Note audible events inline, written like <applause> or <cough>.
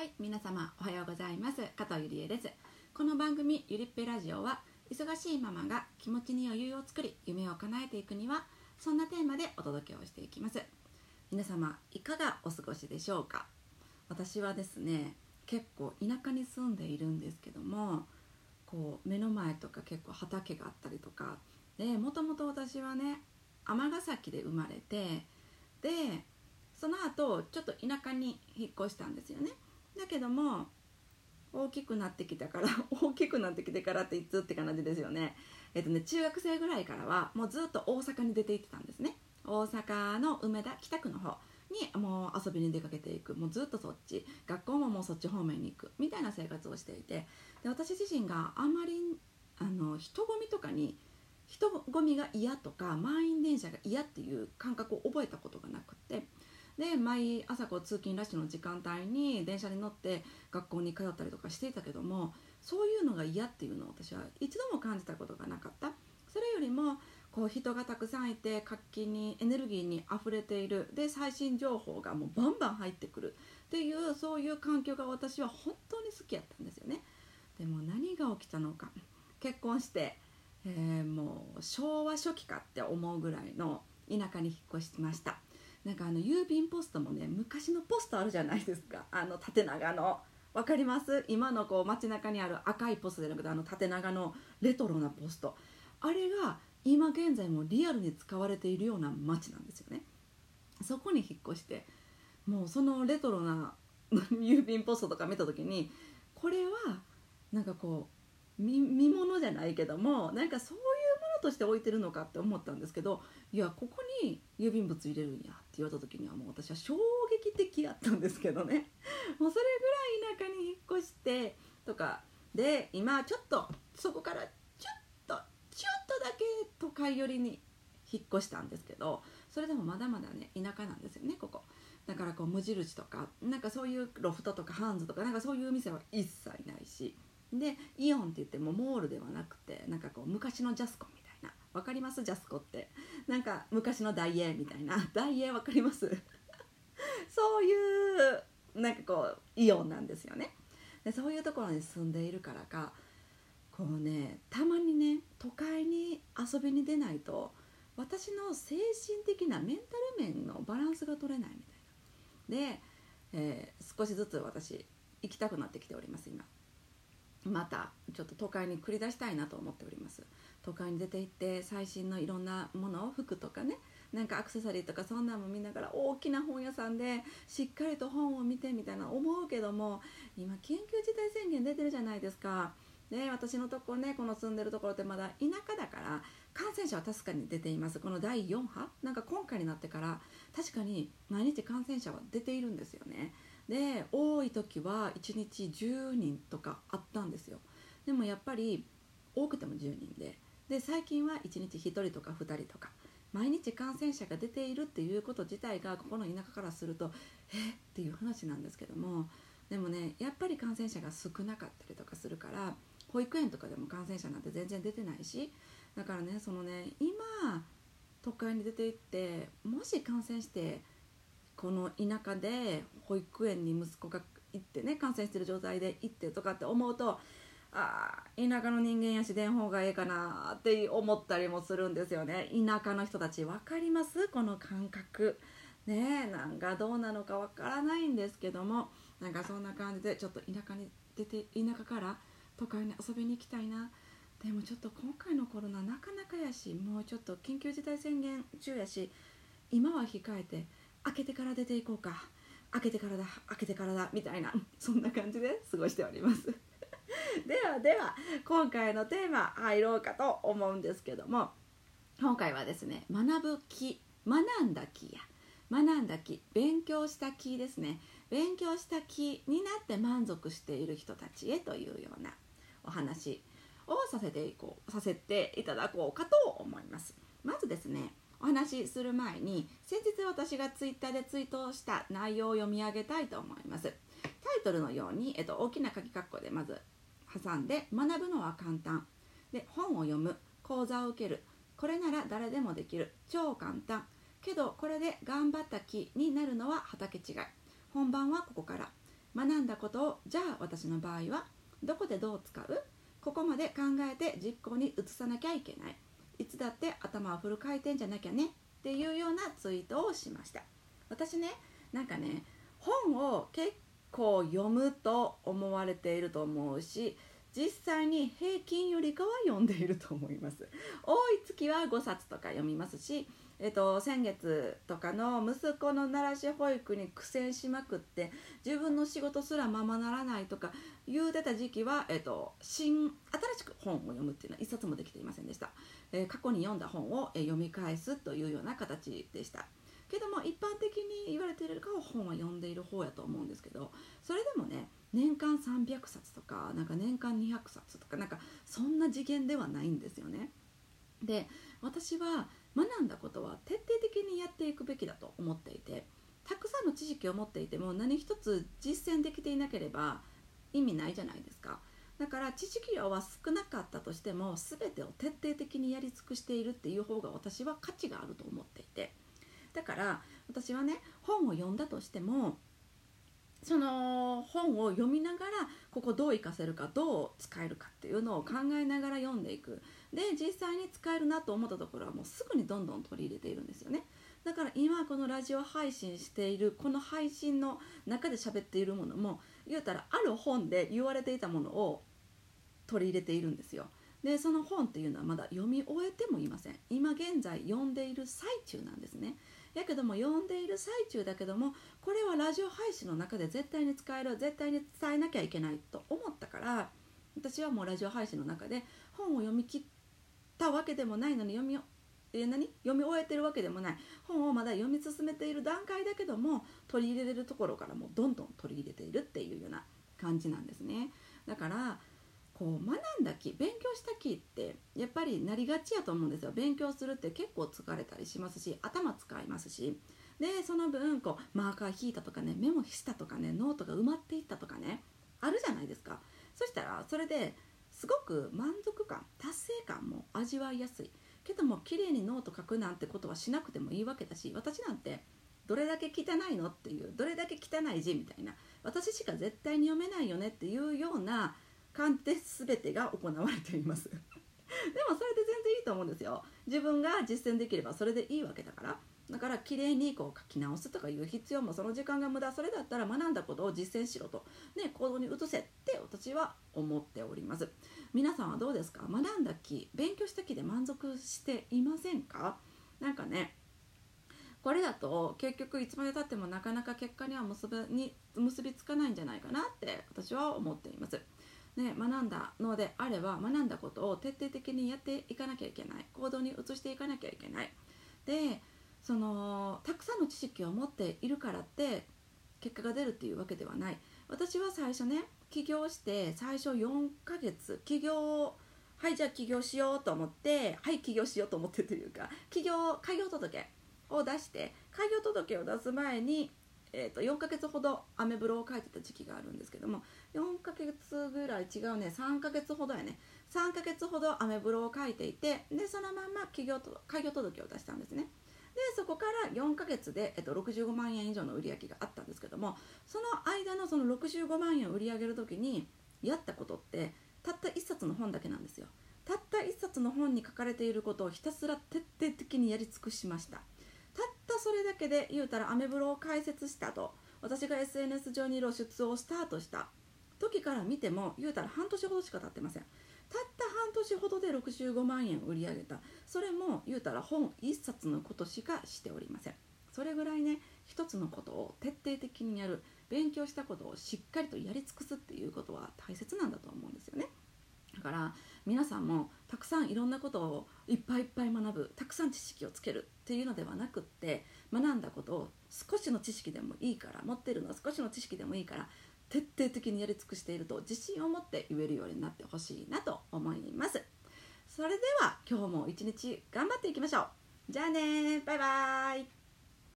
はい皆様おはようございます。加藤ゆりえです。この番組ゆりっぺラジオは忙しいママが気持ちに余裕を作り夢を叶えていくにはそんなテーマでお届けをしていきます。皆様いかがお過ごしでしょうか？私はですね結構田舎に住んでいるんですけどもこう目の前とか結構畑があったりとかでもともと私はね尼崎で生まれてでその後ちょっと田舎に引っ越したんですよね。だけども大きくなってきたから <laughs> 大きくなってきてからっていつって感じですよね。えっとね中学生ぐらいからはもうずっと大阪に出て行ってたんですね。大阪の梅田北区の方にもう遊びに出かけていく。もうずっとそっち。学校ももうそっち方面に行く。みたいな生活をしていて。で私自身があんまりあの人混みとかに人混みが嫌とか満員電車が嫌っていう感覚を覚えたことがなくって。で毎朝こう通勤ラッシュの時間帯に電車に乗って学校に通ったりとかしていたけどもそういうのが嫌っていうのを私は一度も感じたことがなかった。それよりもこう人がたくさんいて活気にエネルギーにあふれている。で最新情報がもうバンバン入ってくる。っていうそういう環境が私は本当に好きやったんですよね。でも何が起きたのか。結婚して、えー、もう昭和初期かって思うぐらいの田舎に引っ越しました。なんかあの郵便ポストもね昔のポストあるじゃないですか。あの縦長の。分かります？今のこう街中にある赤いポストじゃなくてあの縦長のレトロなポスト。あれが今現在もリアルに使われているような街なんですよね。そこに引っ越してもうそのレトロな郵便ポストとか見た時にこれはなんかこう見物じゃないけどもなんかそういうとして置いてるのかって思ったんですけどいやここに郵便物入れるんやって言われた時にはもう私は衝撃的やったんですけどね。<laughs> もうそれぐらい田舎に引っ越してとかで今ちょっとそこからちょっとちょっとだけ都会寄りに引っ越したんですけどそれでもまだまだね田舎なんですよねここ。だからこう無印とかなんかそういうロフトとかハンズとかなんかそういう店は一切ないし。でイオンって言ってもモールではなくてなんかこう昔のジャスコみ分かります？ジャスコって。なんか昔のダイエーみたいな。ダイエー分かります？<laughs> そういうなんかこうイオンなんですよね。でそういうところに住んでいるからかこうねたまにね都会に遊びに出ないと私の精神的なメンタル面のバランスが取れないみたいな。で、えー、少しずつ私行きたくなってきております今。またちょっと都会に繰り出したいなと思っております。都会に出て行って最新のいろんなものを服とかねなんかアクセサリーとかそんなんも見ながら大きな本屋さんでしっかりと本を見てみたいな思うけども今緊急事態宣言出てるじゃないですか。で私のとこねこの住んでるところってまだ田舎だから感染者は確かに出ています。この第4波？なんか今回になってから確かに毎日感染者は出ているんですよね。で多い時は1日10人とかあったんですよ。でもやっぱり多くても10人で。で最近は1日1人とか2人とか。毎日感染者が出ているっていうこと自体がここの田舎からするとえ？っていう話なんですけども。でもねやっぱり感染者が少なかったりとかするから保育園とかでも感染者なんて全然出てないし。だからねそのね今都会に出て行ってもし感染してこの田舎で保育園に息子が行ってね感染してる状態で行ってとかって思うとあ田舎の人間やし電報がええかなって思ったりもするんですよね。田舎の人たち分かります？この感覚。ねえなんかどうなのか分からないんですけどもなんかそんな感じでちょっと田舎に出て田舎から都会に遊びに行きたいな。でもちょっと今回のコロナなかなかやしもうちょっと緊急事態宣言中やし今は控えて開けてから出ていこうか。開けてからだ。開けてからだ。みたいなそんな感じで過ごしております。<laughs> ではでは今回のテーマ入ろうかと思うんですけども。今回はですね学ぶ気学んだ気や。学んだ気勉強した気ですね。勉強した気になって満足している人たちへというようなお話をさせていこうさせていただこうかと思います。まずですねお話しする前に先日私がツイッターでツイートした内容を読み上げたいと思います。タイトルのように、えっと、大きな書き括弧でまず挟んで学ぶのは簡単。で本を読む講座を受ける。これなら誰でもできる。超簡単。けどこれで頑張った気になるのは畑違い。本番はここから。学んだことをじゃあ私の場合はどこでどう使う？ここまで考えて実行に移さなきゃいけない。いつだって頭をフル回転じゃなきゃねっていうようなツイートをしました。私ねなんかね本を結構読むと思われていると思うし実際に平均よりかは読んでいると思います。多い月は5冊とか読みますし、えっと、先月とかの息子の奈良市保育に苦戦しまくって自分の仕事すらままならないとか言うてた時期は、えっと、新新しく本を読むっていうのは一冊もできていませんでした、えー、過去に読んだ本を、え読み返すというような形でしたけども一般的に言われているかは本は読んでいる方やと思うんですけどそれでもね年間300冊とかなんか年間200冊とかなんかそんな次元ではないんですよね。で私は学んだことは徹底的にやっていくべきだと思っていてたくさんの知識を持っていても何一つ実践できていなければ意味ないじゃないですか。だから知識量は少なかったとしても全てを徹底的にやり尽くしているっていう方が私は価値があると思っていてだから私はね本を読んだとしてもその本を読みながらここどう活かせるかどう使えるかっていうのを考えながら読んでいく。で実際に使えるなと思ったところはもうすぐにどんどん取り入れているんですよね。だから今このラジオ配信しているこの配信の中で喋っているものも言うたらある本で言われていたものを取り入れているんですよ。でその本っていうのはまだ読み終えてもいません。今現在読んでいる最中なんですね。やけども読んでいる最中だけどもこれはラジオ配信の中で絶対に使える絶対に伝えなきゃいけないと思ったから私はもうラジオ配信の中で本を読み切ったわけでもないのに読みえ何？読み終えてるわけでもない。本をまだ読み進めている段階だけども取り入れるところからもうどんどん取り入れているっていうような感じなんですね。だからこう学んだ気勉強した気ってやっぱりなりがちやと思うんですよ。勉強するって結構疲れたりしますし頭使いますし。でその分こうマーカー引いたとかねメモしたとかねノートが埋まっていったとかねあるじゃないですか。そしたらそれですごく満足感達成感も味わいやすい。けども綺麗にノート書くなんてことはしなくてもいいわけだし私なんてどれだけ汚いのっていうどれだけ汚い字みたいな私しか絶対に読めないよねっていうような感じで全てが行われています。<laughs> でもそれで全然いいと思うんですよ。自分が実践できればそれでいいわけだから。だから綺麗にこう書き直すとかいう必要もその時間が無駄。それだったら学んだことを実践しろと、ね、行動に移せって私は思っております。皆さんはどうですか？学んだ気勉強した気で満足していませんか？なんかねこれだと結局いつまでたってもなかなか結果には結びに結びつかないんじゃないかなって私は思っています。ね、学んだのであれば学んだことを徹底的にやっていかなきゃいけない。行動に移していかなきゃいけない。でそのたくさんの知識を持っているからって結果が出るっていうわけではない。私は最初ね起業して最初4ヶ月起業はいじゃあ起業しようと思ってはい起業しようと思ってというか起業開業届を出して開業届を出す前にえー、と4ヶ月ほどアメブロを書いてた時期があるんですけども4ヶ月ぐらい違うね3ヶ月ほどやね。3ヶ月ほどアメブロを書いていてでそのまま企業と開業届を出したんですね。でそこから4ヶ月で、えっと、65万円以上の売り上げがあったんですけどもその間のその65万円を売り上げる時にやったことってたった1冊の本だけなんですよ。たった1冊の本に書かれていることをひたすら徹底的にやり尽くしました。それだけで言うたらアメブロを開設したと。私が SNS 上に露出をスタートした。時から見ても言うたら半年ほどしか経ってません。たった半年ほどで65万円売り上げた。それも言うたら本1冊のことしかしておりません。それぐらいね一つのことを徹底的にやる。勉強したことをしっかりとやり尽くすっていうことは大切なんだと思うんですよね。だから皆さんもたくさんいろんなことをいっぱいいっぱい学ぶたくさん知識をつけるっていうのではなくって学んだことを少しの知識でもいいから持ってるのは少しの知識でもいいから徹底的にやり尽くしていると自信を持って言えるようになってほしいなと思います。それでは今日も一日頑張っていきましょう。じゃあねバイバイ。